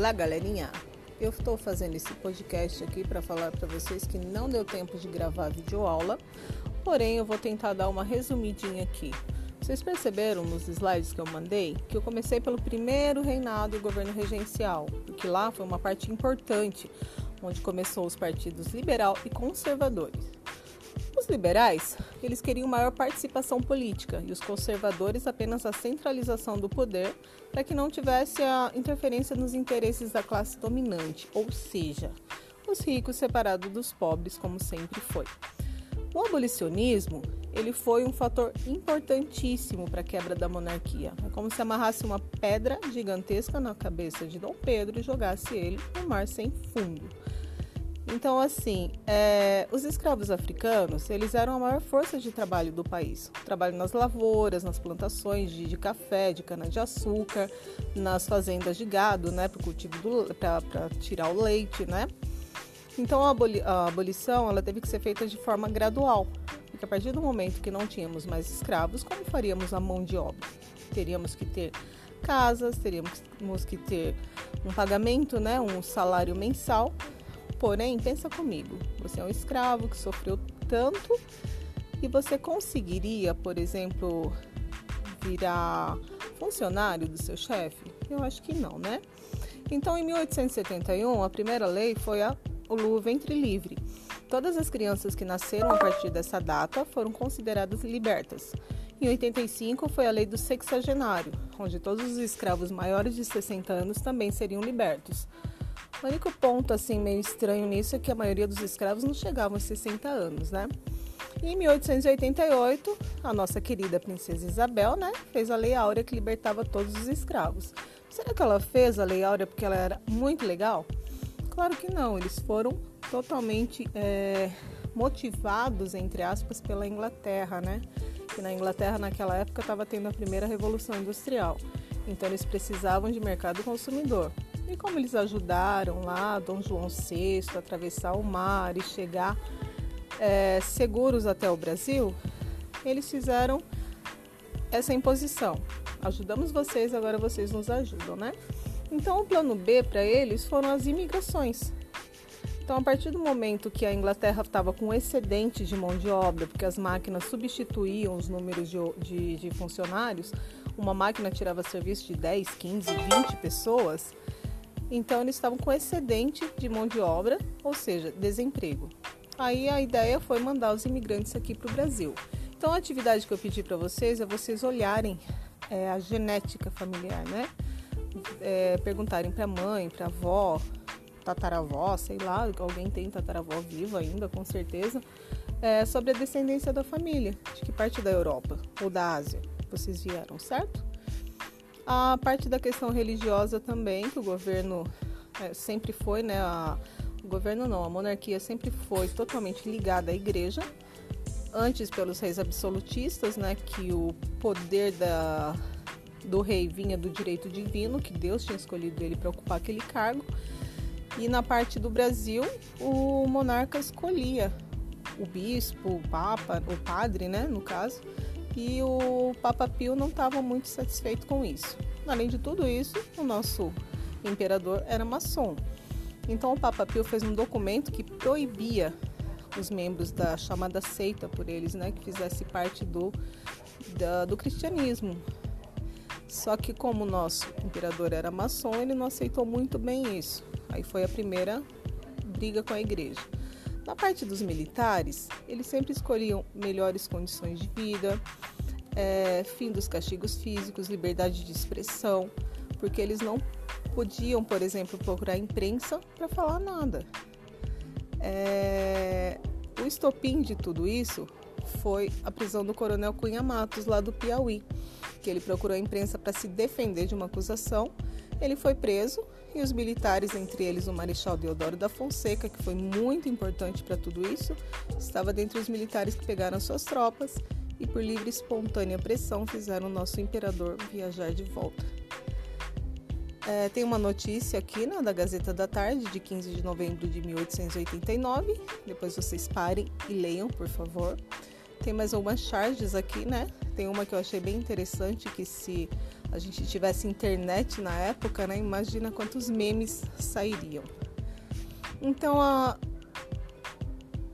Olá, galerinha! Eu estou fazendo esse podcast aqui para falar para vocês que não deu tempo de gravar videoaula, porém eu vou tentar dar uma resumidinha aqui. Vocês perceberam nos slides que eu mandei que eu comecei pelo primeiro reinado do governo regencial, porque lá foi uma parte importante, onde começou os partidos liberal e conservadores. Liberais, eles queriam maior participação política e os conservadores apenas a centralização do poder para que não tivesse a interferência nos interesses da classe dominante, ou seja, os ricos separados dos pobres, como sempre foi. O abolicionismo, ele foi um fator importantíssimo para a quebra da monarquia. É como se amarrasse uma pedra gigantesca na cabeça de Dom Pedro e jogasse ele no mar sem fundo. Então, assim, é, os escravos africanos, eles eram a maior força de trabalho do país. Trabalho nas lavouras, nas plantações de, de café, de cana-de-açúcar, nas fazendas de gado, né, para cultivo para tirar o leite, né. Então, a, aboli a abolição, ela teve que ser feita de forma gradual, porque a partir do momento que não tínhamos mais escravos, como faríamos a mão de obra? Teríamos que ter casas, teríamos que ter um pagamento, né, um salário mensal Porém, pensa comigo, você é um escravo que sofreu tanto e você conseguiria, por exemplo, virar funcionário do seu chefe? Eu acho que não, né? Então, em 1871, a primeira lei foi a, o ventre livre. Todas as crianças que nasceram a partir dessa data foram consideradas libertas. Em 85 foi a lei do sexagenário, onde todos os escravos maiores de 60 anos também seriam libertos. O único ponto assim meio estranho nisso é que a maioria dos escravos não chegavam a 60 anos, né? E em 1888, a nossa querida princesa Isabel, né, fez a Lei Áurea que libertava todos os escravos. Será que ela fez a Lei Áurea porque ela era muito legal? Claro que não, eles foram totalmente é, motivados, entre aspas, pela Inglaterra, né? Que na Inglaterra naquela época estava tendo a primeira revolução industrial. Então eles precisavam de mercado consumidor. E como eles ajudaram lá Dom João VI a atravessar o mar e chegar é, seguros até o Brasil, eles fizeram essa imposição. Ajudamos vocês, agora vocês nos ajudam, né? Então, o plano B para eles foram as imigrações. Então, a partir do momento que a Inglaterra estava com excedente de mão de obra, porque as máquinas substituíam os números de, de, de funcionários, uma máquina tirava serviço de 10, 15, 20 pessoas, então eles estavam com excedente de mão de obra, ou seja, desemprego. Aí a ideia foi mandar os imigrantes aqui para o Brasil. Então a atividade que eu pedi para vocês é vocês olharem é, a genética familiar, né? É, perguntarem para mãe, para avó, tataravó, sei lá, alguém tem tataravó viva ainda, com certeza, é, sobre a descendência da família, de que parte da Europa ou da Ásia vocês vieram, certo? A parte da questão religiosa também, que o governo é, sempre foi, né? A, o governo não, a monarquia sempre foi totalmente ligada à igreja. Antes pelos reis absolutistas, né? Que o poder da, do rei vinha do direito divino, que Deus tinha escolhido ele para ocupar aquele cargo. E na parte do Brasil, o monarca escolhia o bispo, o papa, o padre, né, no caso, e o Papa Pio não estava muito satisfeito com isso. Além de tudo isso, o nosso imperador era maçom. Então o Papa Pio fez um documento que proibia os membros da chamada seita por eles, né, que fizesse parte do, da, do cristianismo. Só que como o nosso imperador era maçom, ele não aceitou muito bem isso. Aí foi a primeira briga com a igreja. Na parte dos militares, eles sempre escolhiam melhores condições de vida, é, fim dos castigos físicos, liberdade de expressão, porque eles não podiam, por exemplo, procurar a imprensa para falar nada. É, o estopim de tudo isso foi a prisão do coronel Cunha Matos, lá do Piauí, que ele procurou a imprensa para se defender de uma acusação. Ele foi preso e os militares, entre eles o Marechal Deodoro da Fonseca, que foi muito importante para tudo isso, estava dentre os militares que pegaram suas tropas e, por livre e espontânea pressão, fizeram o nosso imperador viajar de volta. É, tem uma notícia aqui né, da Gazeta da Tarde, de 15 de novembro de 1889. Depois vocês parem e leiam, por favor. Tem mais algumas charges aqui, né? Tem uma que eu achei bem interessante que se a gente tivesse internet na época, né, imagina quantos memes sairiam. Então a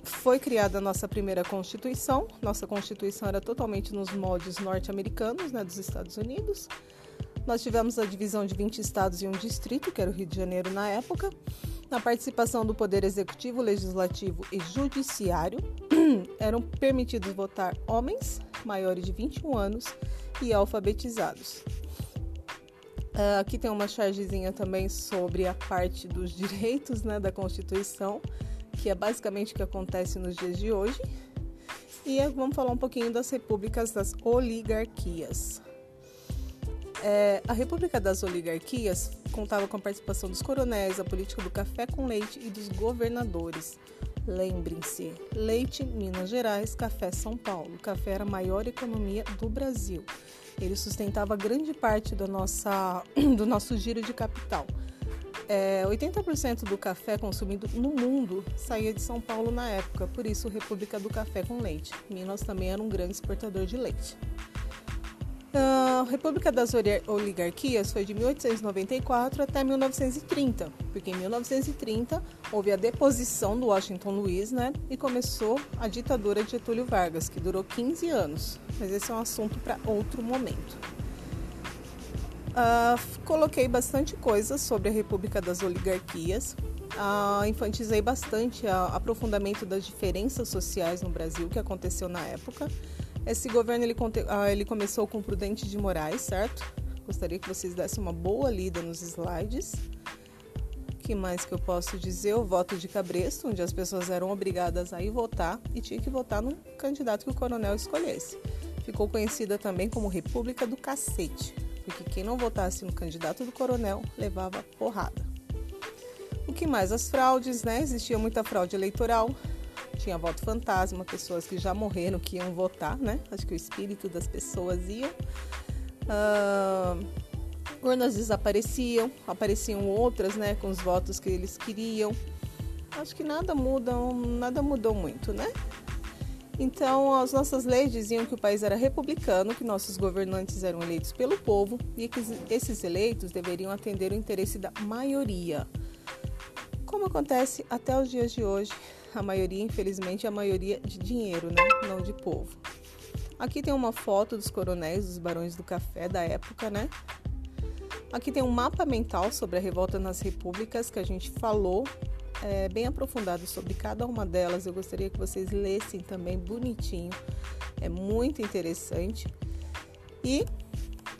foi criada a nossa primeira Constituição. Nossa Constituição era totalmente nos moldes norte-americanos, né, dos Estados Unidos. Nós tivemos a divisão de 20 estados e um distrito, que era o Rio de Janeiro na época. Na participação do Poder Executivo, Legislativo e Judiciário, eram permitidos votar homens maiores de 21 anos e alfabetizados. Uh, aqui tem uma chargezinha também sobre a parte dos direitos né, da Constituição, que é basicamente o que acontece nos dias de hoje. E vamos falar um pouquinho das repúblicas das oligarquias. É, a República das Oligarquias contava com a participação dos coronéis, a política do café com leite e dos governadores. Lembrem-se, leite Minas Gerais, café São Paulo. O café era a maior economia do Brasil. Ele sustentava grande parte nossa, do nosso giro de capital. É, 80% do café consumido no mundo saía de São Paulo na época, por isso República do Café com Leite. Minas também era um grande exportador de leite. A República das Oligarquias foi de 1894 até 1930, porque em 1930 houve a deposição do Washington Luiz, né, e começou a ditadura de Getúlio Vargas, que durou 15 anos. Mas esse é um assunto para outro momento. Uh, coloquei bastante coisa sobre a República das Oligarquias. Uh, bastante o aprofundamento das diferenças sociais no Brasil que aconteceu na época esse governo ele, ah, ele começou com Prudente de Moraes, certo? Gostaria que vocês dessem uma boa lida nos slides. O que mais que eu posso dizer? O voto de Cabresto, onde as pessoas eram obrigadas a ir votar e tinha que votar no candidato que o coronel escolhesse. Ficou conhecida também como República do Cacete, porque quem não votasse no candidato do coronel levava porrada. O que mais? As fraudes, né? Existia muita fraude eleitoral, tinha voto fantasma, pessoas que já morreram que iam votar, né? Acho que o espírito das pessoas ia. Uh, urnas desapareciam, apareciam outras, né? Com os votos que eles queriam. Acho que nada muda, nada mudou muito, né? Então, as nossas leis diziam que o país era republicano, que nossos governantes eram eleitos pelo povo e que esses eleitos deveriam atender o interesse da maioria. Como acontece até os dias de hoje, a maioria, infelizmente, é a maioria de dinheiro, né? Não de povo. Aqui tem uma foto dos coronéis, dos barões do café da época, né? Aqui tem um mapa mental sobre a revolta nas repúblicas que a gente falou, é, bem aprofundado sobre cada uma delas. Eu gostaria que vocês lessem também bonitinho, é muito interessante. E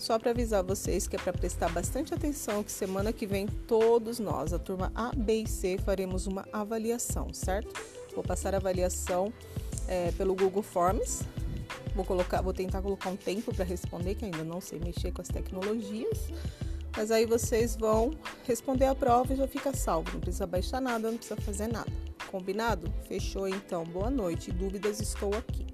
só para avisar vocês que é para prestar bastante atenção que semana que vem todos nós, a turma A, B e C, faremos uma avaliação, certo? Vou passar a avaliação é, pelo Google Forms. Vou colocar, vou tentar colocar um tempo para responder, que ainda não sei mexer com as tecnologias. Mas aí vocês vão responder a prova e já fica salvo. Não precisa baixar nada, não precisa fazer nada. Combinado? Fechou então. Boa noite. Dúvidas estou aqui.